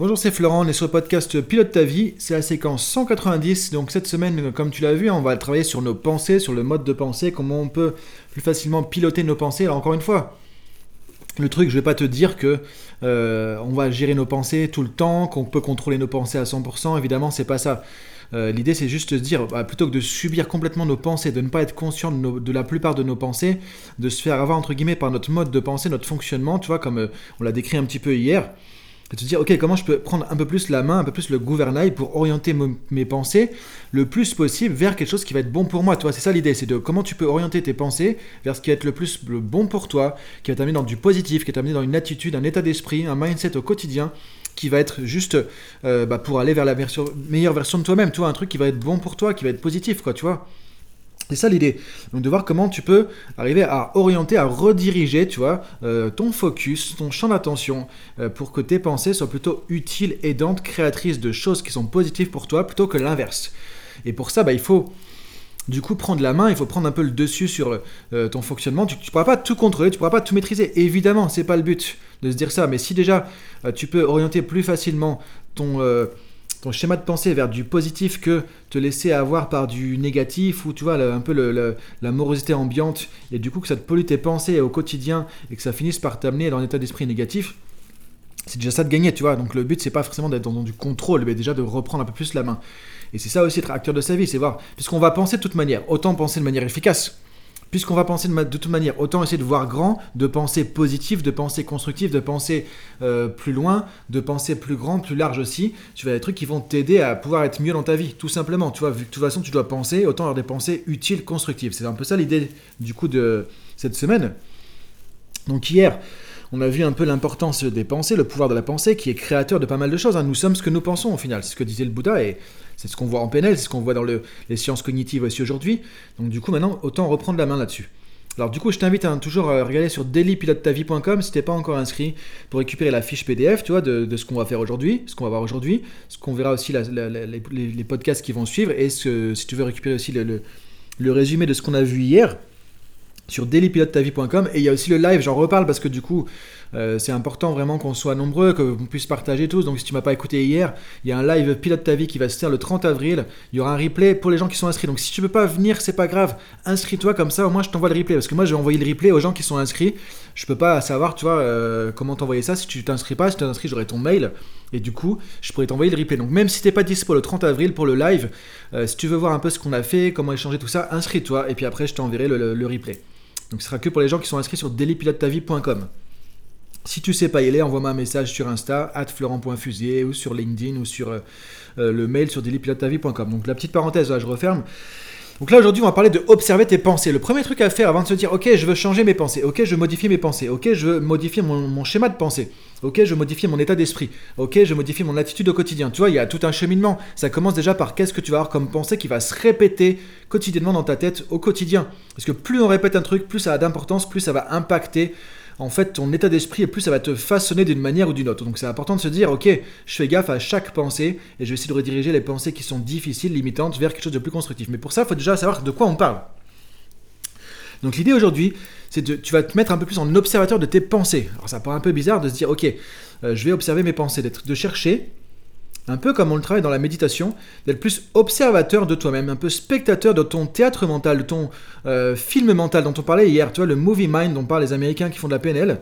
Bonjour, c'est Florent, on est sur le podcast Pilote ta vie, c'est la séquence 190, donc cette semaine, comme tu l'as vu, on va travailler sur nos pensées, sur le mode de pensée, comment on peut plus facilement piloter nos pensées. Alors encore une fois, le truc, je vais pas te dire que euh, on va gérer nos pensées tout le temps, qu'on peut contrôler nos pensées à 100%, évidemment, c'est pas ça. Euh, l'idée, c'est juste de se dire, bah, plutôt que de subir complètement nos pensées, de ne pas être conscient de, la plupart de nos pensées, de se faire avoir, entre guillemets, par notre mode de pensée, notre fonctionnement, tu vois, comme euh, on l'a décrit un petit peu hier, de te dire, ok, comment je peux prendre un peu plus la main, un peu plus le gouvernail pour orienter mes pensées le plus possible vers quelque chose qui va être bon pour moi. Tu vois, c'est ça l'idée, c'est de comment tu peux orienter tes pensées vers ce qui va être le plus le bon pour toi, qui va t'amener dans du positif, qui va t'amener dans une attitude, un état d'esprit, un mindset au quotidien qui va être juste euh, bah, pour aller vers la meilleure version de toi-même, tu vois, un truc qui va être bon pour toi, qui va être positif, quoi, tu vois. C'est ça l'idée. Donc de voir comment tu peux arriver à orienter, à rediriger, tu vois, euh, ton focus, ton champ d'attention, euh, pour que tes pensées soient plutôt utiles, aidantes, créatrices de choses qui sont positives pour toi, plutôt que l'inverse. Et pour ça, bah, il faut du coup prendre la main, il faut prendre un peu le dessus sur euh, ton fonctionnement. Tu ne pourras pas tout contrôler, tu ne pourras pas tout maîtriser. Évidemment, c'est pas le but de se dire ça. Mais si déjà tu peux orienter plus facilement ton ton schéma de pensée vers du positif que te laisser avoir par du négatif ou tu vois un peu la morosité ambiante. Et du coup que ça te pollue tes pensées au quotidien et que ça finisse par t'amener dans un état d'esprit négatif c'est déjà ça de gagner tu vois. Donc le but c'est pas forcément d'être dans du contrôle mais déjà de reprendre un peu plus la main. Et c'est ça aussi être acteur de sa vie c'est voir. Puisqu'on va penser de toute manière autant penser de manière efficace puisqu'on va penser de, toute manière, autant essayer de voir grand, de penser positif, de penser constructif, de penser euh, plus loin, de penser plus grand, plus large aussi. Tu vas des trucs qui vont t'aider à pouvoir être mieux dans ta vie, tout simplement. Tu vois, vu que de toute façon tu dois penser, autant avoir des pensées utiles, constructives. C'est un peu ça l'idée du coup de cette semaine. Donc hier, on a vu un peu l'importance des pensées, le pouvoir de la pensée qui est créateur de pas mal de choses. Hein. Nous sommes ce que nous pensons au final, c'est ce que disait le Bouddha c'est ce qu'on voit en PNL, c'est ce qu'on voit dans les sciences cognitives aussi aujourd'hui. Donc du coup maintenant, autant reprendre la main là-dessus. Alors du coup, je t'invite à toujours à regarder sur dailypilotetavie.com si t'es pas encore inscrit pour récupérer la fiche PDF, tu vois, de, ce qu'on va faire aujourd'hui, ce qu'on va voir aujourd'hui, ce qu'on verra aussi les, podcasts qui vont suivre et si tu veux récupérer aussi le résumé de ce qu'on a vu hier sur dailypilotetavie.com et il y a aussi le live, j'en reparle parce que du coup euh, c'est important vraiment qu'on soit nombreux, qu'on puisse partager tous. Donc si tu m'as pas écouté hier, il y a un live Pilote ta vie qui va se faire le 30 avril. Il y aura un replay pour les gens qui sont inscrits. Donc si tu peux pas venir, c'est pas grave. Inscris-toi comme ça, au moins je t'envoie le replay. Parce que moi je vais envoyer le replay aux gens qui sont inscrits. Je peux pas savoir, tu vois, euh, comment t'envoyer ça. Si tu t'inscris pas, si tu t'inscris, j'aurai ton mail. Et du coup, je pourrais t'envoyer le replay. Donc même si t'es pas dispo le 30 avril pour le live, euh, si tu veux voir un peu ce qu'on a fait, comment échanger tout ça, inscris-toi. Et puis après, je t'enverrai le replay. Donc ce sera que pour les gens qui sont inscrits sur dailypilotetavie.com. Si tu sais pas y aller, envoie-moi un message sur Insta, florent.fusier, ou sur LinkedIn, ou sur euh, euh, le mail sur dailypilotetavie.com. Donc la petite parenthèse, là, je referme. Donc là aujourd'hui on va parler de observer tes pensées. Le premier truc à faire avant de se dire ok je veux changer mes pensées, ok je veux modifier mes pensées, ok je veux modifier mon, schéma de pensée, ok je veux modifier mon état d'esprit, ok je veux modifier mon attitude au quotidien. Tu vois il y a tout un cheminement. Ça commence déjà par qu'est-ce que tu vas avoir comme pensée qui va se répéter quotidiennement dans ta tête au quotidien. Parce que plus on répète un truc, plus ça a d'importance, plus ça va impacter en fait, ton état d'esprit, et plus ça va te façonner d'une manière ou d'une autre. Donc c'est important de se dire, ok, je fais gaffe à chaque pensée, et je vais essayer de rediriger les pensées qui sont difficiles, limitantes, vers quelque chose de plus constructif. Mais pour ça, il faut déjà savoir de quoi on parle. Donc l'idée aujourd'hui, c'est que tu vas te mettre un peu plus en observateur de tes pensées. Alors ça paraît un peu bizarre de se dire, ok, euh, je vais observer mes pensées, de chercher un peu comme on le travaille dans la méditation, d'être plus observateur de toi-même, un peu spectateur de ton théâtre mental, de ton euh, film mental dont on parlait hier, tu vois, le movie mind dont parlent les Américains qui font de la PNL.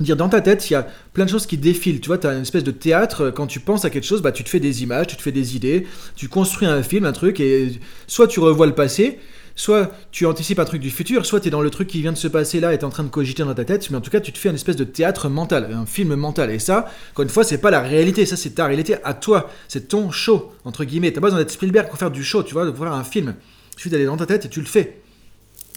Dire dans ta tête, il y a plein de choses qui défilent. Tu vois, tu as une espèce de théâtre. Quand tu penses à quelque chose, bah, tu te fais des images, tu te fais des idées, tu construis un film, un truc, et soit tu revois le passé, soit tu anticipes un truc du futur, soit tu es dans le truc qui vient de se passer là et tu en train de cogiter dans ta tête, mais en tout cas tu te fais une espèce de théâtre mental, un film mental. Et ça, encore une fois, c'est pas la réalité, ça c'est ta réalité à toi, c'est ton show, entre guillemets. T'as pas besoin d'être Spielberg pour faire du show, tu vois, de voir un film. Il suffit d'aller dans ta tête et tu le fais.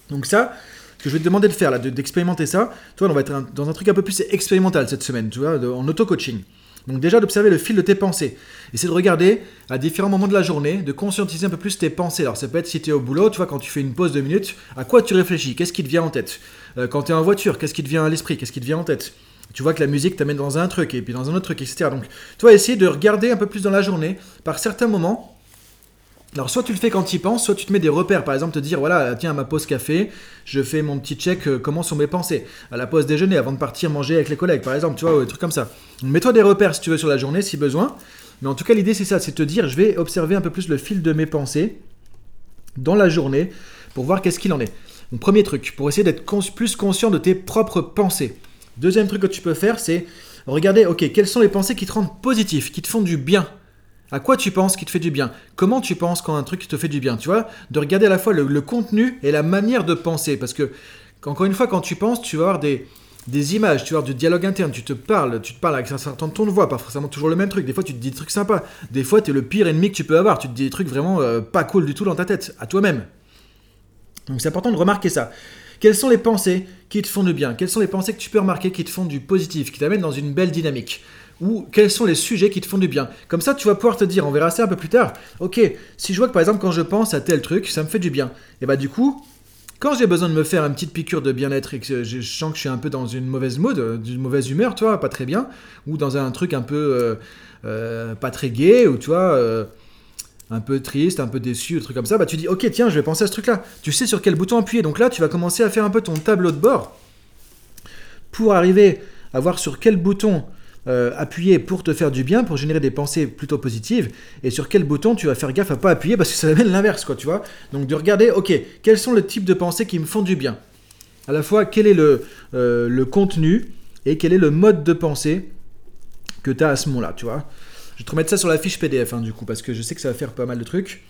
Donc ça, ce que je vais te demander de faire là, d'expérimenter ça, tu vois, on va être dans un truc un peu plus expérimental cette semaine, tu vois, en auto-coaching. Donc déjà d'observer le fil de tes pensées. Essayer de regarder à différents moments de la journée, de conscientiser un peu plus tes pensées. Alors ça peut être si tu es au boulot, tu vois, quand tu fais une pause de minutes, à quoi tu réfléchis? Qu'est-ce qui te vient en tête? Euh, Quand tu es en voiture, qu'est-ce qui te vient à l'esprit? Qu'est-ce qui te vient en tête? Tu vois que la musique t'amène dans un truc et puis dans un autre truc, etc. Donc tu essayer de regarder un peu plus dans la journée, par certains moments, Alors soit tu le fais quand tu y penses, soit tu te mets des repères, par exemple te dire voilà tiens à ma pause café, je fais mon petit check euh, comment sont mes pensées, à la pause déjeuner avant de partir manger avec les collègues par exemple, tu vois, des trucs comme ça. Mets-toi des repères si tu veux sur la journée si besoin, mais en tout cas l'idée c'est ça, c'est te dire je vais observer un peu plus le fil de mes pensées dans la journée pour voir qu'est-ce qu'il en est. Premier truc, pour essayer d'être plus conscient de tes propres pensées. Deuxième truc que tu peux faire c'est regarder ok quelles sont les pensées qui te rendent positif, qui te font du bien? À quoi tu penses qui te fait du bien? Comment tu penses quand un truc te fait du bien? Tu vois De regarder à la fois le, contenu et la manière de penser. Parce que, encore une fois, quand tu penses, tu vas avoir des, des images, tu vas avoir du dialogue interne, tu te parles, tu te parles avec un certain ton de voix, pas forcément toujours le même truc. Des fois, tu te dis des trucs sympas. Des fois, tu es le pire ennemi que tu peux avoir. Tu te dis des trucs vraiment euh, pas cool du tout dans ta tête, à toi-même. Donc, c'est important de remarquer ça. Quelles sont les pensées qui te font du bien? Quelles sont les pensées que tu peux remarquer qui te font du positif, qui t'amènent dans une belle dynamique? Ou quels sont les sujets qui te font du bien. Comme ça, tu vas pouvoir te dire, on verra ça un peu plus tard, ok, si je vois que par exemple quand je pense à tel truc, ça me fait du bien, et bah du coup, quand j'ai besoin de me faire une petite piqûre de bien-être et que je sens que je suis un peu dans une mauvaise mood, euh, d'une mauvaise humeur, tu vois, pas très bien, ou dans un truc un peu euh, euh, pas très gai, ou tu vois, un peu triste, un peu déçu, un truc comme ça, bah tu dis, ok, tiens, je vais penser à ce truc-là. Tu sais sur quel bouton appuyer. Donc là, tu vas commencer à faire un peu ton tableau de bord pour arriver à voir sur quel bouton euh, appuyer pour te faire du bien, pour générer des pensées plutôt positives, et sur quel bouton tu vas faire gaffe à pas appuyer parce que ça amène l'inverse, quoi, tu vois. Donc de regarder, ok, quels sont les types de pensées qui me font du bien? À la fois, quel est le, euh, le contenu et quel est le mode de pensée que tu as à ce moment-là, tu vois. Je vais te remettre ça sur la fiche PDF, hein, du coup, parce que je sais que ça va faire pas mal de trucs.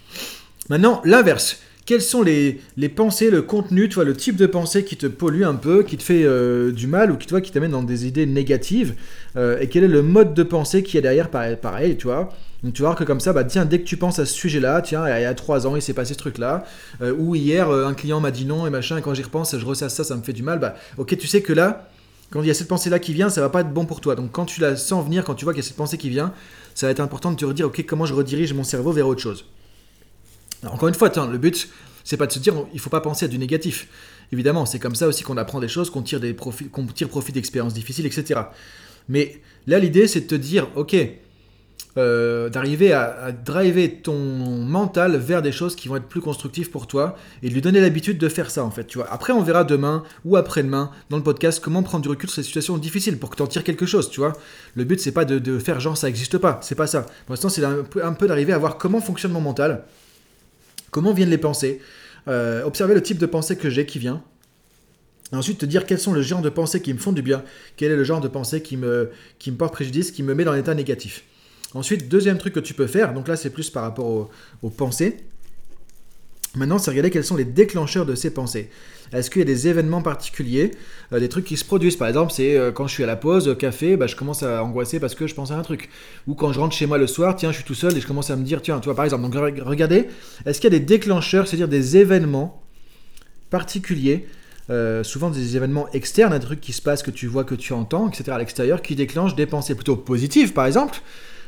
Maintenant, l'inverse quelles sont les, pensées, le contenu, tu vois, le type de pensée qui te pollue un peu, qui te fait euh, du mal ou qui, toi, qui t'amène dans des idées négatives, euh, et quel est le mode de pensée qui est derrière, pareil, tu vois? Donc tu vas que comme ça, bah tiens, dès que tu penses à ce sujet-là, tiens, il y a trois ans, il s'est passé ce truc-là, euh, ou hier, un client m'a dit non et machin, quand j'y repense, je ressasse ça, ça me fait du mal, bah ok, tu sais que là, quand il y a cette pensée-là qui vient, ça va pas être bon pour toi. Donc quand tu la sens venir, quand tu vois qu'il y a cette pensée qui vient, ça va être important de te redire, ok, comment je redirige mon cerveau vers autre chose encore une fois, le but, c'est pas de se dire il faut pas penser à du négatif. Évidemment, c'est comme ça aussi qu'on apprend des choses, qu'on tire, des qu'on tire profit d'expériences difficiles, etc. Mais là, l'idée, c'est de te dire ok, euh, d'arriver à, driver ton mental vers des choses qui vont être plus constructives pour toi et de lui donner l'habitude de faire ça en fait. Tu vois. Après, on verra demain ou après-demain dans le podcast comment prendre du recul sur ces situations difficiles pour que tu en tires quelque chose. Tu vois. Le but, c'est pas de, faire genre ça n'existe pas. C'est pas ça. Pour l'instant, c'est un peu d'arriver à voir comment fonctionne mon mental comment viennent les pensées, euh, observer le type de pensée que j'ai qui vient, ensuite te dire quels sont le genre de pensées qui me font du bien, quel est le genre de pensée qui me, qui me porte préjudice, qui me met dans l'état négatif. Ensuite, deuxième truc que tu peux faire, donc là c'est plus par rapport aux pensées, Maintenant, c'est regarder quels sont les déclencheurs de ces pensées. Est-ce qu'il y a des événements particuliers, euh, des trucs qui se produisent? Par exemple, c'est euh, quand je suis à la pause, euh, café, bah, je commence à angoisser parce que je pense à un truc. Ou quand je rentre chez moi le soir, tiens, je suis tout seul et je commence à me dire, tiens, toi par exemple. Donc regardez, est-ce qu'il y a des déclencheurs, c'est-à-dire des événements particuliers souvent des événements externes, un truc qui se passe, que tu vois, que tu entends, etc. à l'extérieur, qui déclenchent des pensées plutôt positives, par exemple,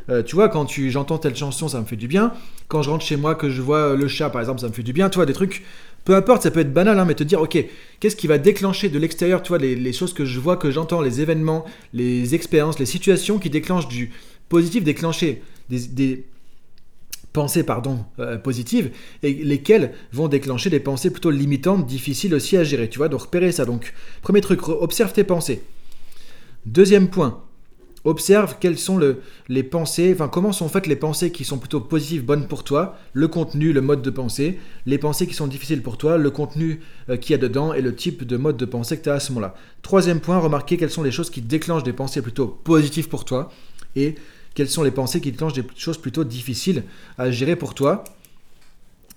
euh, tu vois, quand tu, j'entends telle chanson, ça me fait du bien. Quand je rentre chez moi, que je vois le chat, par exemple, ça me fait du bien. Tu vois, des trucs, peu importe, ça peut être banal, hein, mais te dire, ok, qu'est-ce qui va déclencher de l'extérieur, tu vois, les, choses que je vois, que j'entends, les événements, les expériences, les situations qui déclenchent du positif, déclencher des, pensées pardon, euh, positives, et lesquelles vont déclencher des pensées plutôt limitantes, difficiles aussi à gérer. Tu vois, donc repérer ça. Donc, premier truc, observe tes pensées. Deuxième point, Observe quelles sont les pensées, enfin comment sont faites les pensées qui sont plutôt positives, bonnes pour toi, le contenu, le mode de pensée, les pensées qui sont difficiles pour toi, le contenu euh, qu'il y a dedans et le type de mode de pensée que tu as à ce moment-là. Troisième point, remarquez quelles sont les choses qui déclenchent des pensées plutôt positives pour toi et quelles sont les pensées qui déclenchent des choses plutôt difficiles à gérer pour toi.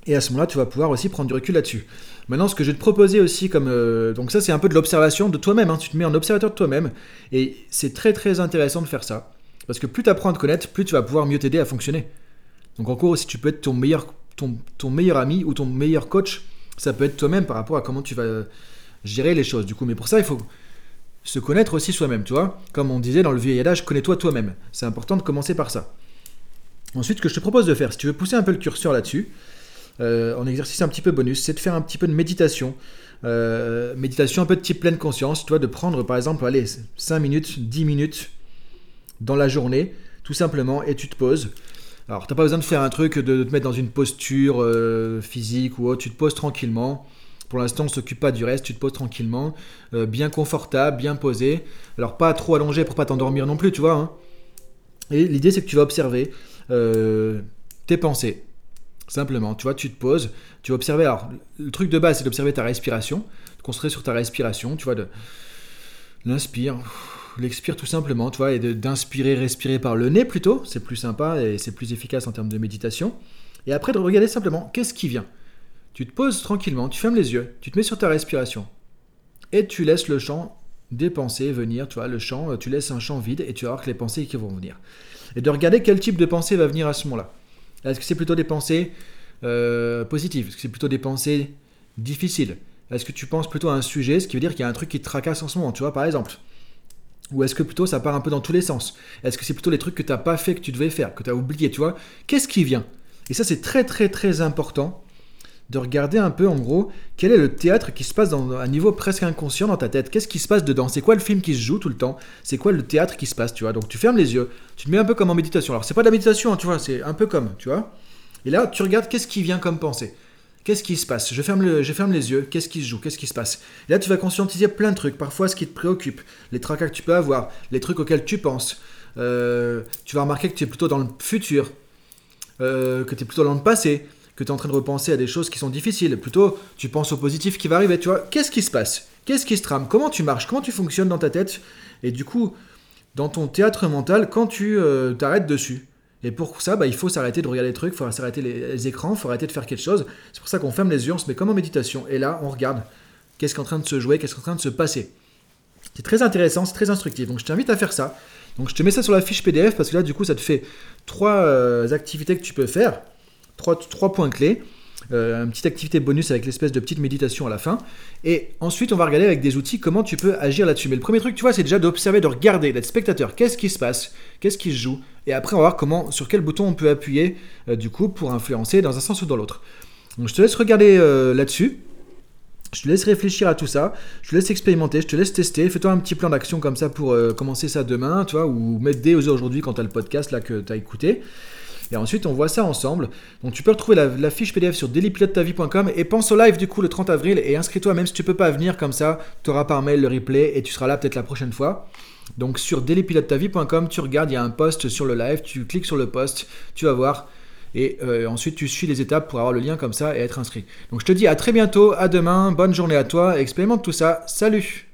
Et à ce moment-là, tu vas pouvoir aussi prendre du recul là-dessus. Maintenant, ce que je vais te proposer aussi, comme euh, donc ça, c'est un peu de l'observation de toi-même. Hein. Tu te mets en observateur de toi-même, et c'est très très intéressant de faire ça, parce que plus tu apprends à te connaître, plus tu vas pouvoir mieux t'aider à fonctionner. Donc en gros, si tu peux être ton meilleur, ton, ton meilleur ami ou ton meilleur coach, ça peut être toi-même par rapport à comment tu vas gérer les choses. Du coup, mais pour ça, il faut se connaître aussi soi-même, tu vois. Comme on disait dans le vieil adage, connais-toi toi-même. C'est important de commencer par ça. Ensuite, ce que je te propose de faire, si tu veux pousser un peu le curseur là-dessus, euh, en exercice un petit peu bonus, c'est de faire un petit peu de méditation. Euh, méditation un peu de type pleine conscience, tu vois, de prendre par exemple, allez, 5 minutes, 10 minutes dans la journée, tout simplement, et tu te poses. Alors, t'as pas besoin de faire un truc, de, te mettre dans une posture euh, physique ou autre. Tu te poses tranquillement. Pour l'instant, on s'occupe pas du reste. Tu te poses tranquillement, euh, bien confortable, bien posé. Alors, pas trop allongé pour pas t'endormir non plus, tu vois. Hein. Et l'idée, c'est que tu vas observer euh, tes pensées. Simplement, tu vois, tu te poses, tu vas observer. Alors, le truc de base, c'est d'observer ta respiration, de concentrer sur ta respiration, tu vois, de l'inspire, l'expire tout simplement, tu vois, et d'inspirer, respirer par le nez plutôt, c'est plus sympa et c'est plus efficace en termes de méditation. Et après, de regarder simplement qu'est-ce qui vient? Tu te poses tranquillement, tu fermes les yeux, tu te mets sur ta respiration et tu laisses le champ des pensées venir, tu vois, le champ, tu laisses un champ vide et tu vas voir que les pensées qui vont venir. Et de regarder quel type de pensée va venir à ce moment-là. Est-ce que c'est plutôt des pensées euh, positives? Est-ce que c'est plutôt des pensées difficiles? Est-ce que tu penses plutôt à un sujet, ce qui veut dire qu'il y a un truc qui te tracasse en ce moment, tu vois, par exemple? Ou est-ce que plutôt ça part un peu dans tous les sens? Est-ce que c'est plutôt les trucs que tu n'as pas fait, que tu devais faire, que tu as oublié, tu vois? Qu'est-ce qui vient? Et ça, c'est très très très important de regarder un peu en gros quel est le théâtre qui se passe dans un niveau presque inconscient dans ta tête? Qu'est-ce qui se passe dedans? C'est quoi le film qui se joue tout le temps? C'est quoi le théâtre qui se passe, tu vois? Donc tu fermes les yeux, tu te mets un peu comme en méditation. Alors c'est pas de la méditation, hein, tu vois, c'est un peu comme, tu vois? Et là, tu regardes qu'est-ce qui vient comme pensée? Qu'est-ce qui se passe? Je ferme, je ferme les yeux, qu'est-ce qui se joue, qu'est-ce qui se passe? Et Là, tu vas conscientiser plein de trucs, parfois ce qui te préoccupe, les tracas que tu peux avoir, les trucs auxquels tu penses. Euh, tu vas remarquer que tu es plutôt dans le futur, euh, que tu es plutôt dans le passé, que tu es en train de repenser à des choses qui sont difficiles. Plutôt, tu penses au positif qui va arriver, tu vois. Qu'est-ce qui se passe? Qu'est-ce qui se trame? Comment tu marches? Comment tu fonctionnes dans ta tête? Et du coup, dans ton théâtre mental, quand tu euh, t'arrêtes dessus et pour ça, bah, il faut s'arrêter de regarder les trucs, il faut s'arrêter les, écrans, il faut arrêter de faire quelque chose. C'est pour ça qu'on ferme les yeux, on se met comme en méditation. Et là, on regarde qu'est-ce qui est en train de se jouer, qu'est-ce qui est en train de se passer. C'est très intéressant, c'est très instructif. Donc je t'invite à faire ça. Donc je te mets ça sur la fiche PDF parce que là, du coup, ça te fait trois euh, activités que tu peux faire, trois, points clés. Euh, une petite activité bonus avec l'espèce de petite méditation à la fin. Et ensuite, on va regarder avec des outils comment tu peux agir là-dessus. Mais le premier truc, tu vois, c'est déjà d'observer, de regarder, d'être spectateur. Qu'est-ce qui se passe? Qu'est-ce qui se joue? Et après, on va voir comment, sur quel bouton on peut appuyer, euh, du coup, pour influencer dans un sens ou dans l'autre. Donc, je te laisse regarder euh, là-dessus. Je te laisse réfléchir à tout ça, je te laisse expérimenter, je te laisse tester, fais-toi un petit plan d'action comme ça pour commencer ça demain, tu vois, ou mettre des aujourd'hui quand tu as le podcast là que tu as écouté. Et ensuite, on voit ça ensemble. Donc, tu peux retrouver la, fiche PDF sur dailypilotetavie.com et pense au live du coup le 30 avril et inscris-toi même si tu peux pas venir comme ça. Tu auras par mail le replay et tu seras là peut-être la prochaine fois. Donc, sur dailypilotetavie.com, tu regardes, il y a un post sur le live, tu cliques sur le post, tu vas voir. Et euh, ensuite, tu suis les étapes pour avoir le lien comme ça et être inscrit. Donc, je te dis à très bientôt, à demain, bonne journée à toi, expérimente tout ça. Salut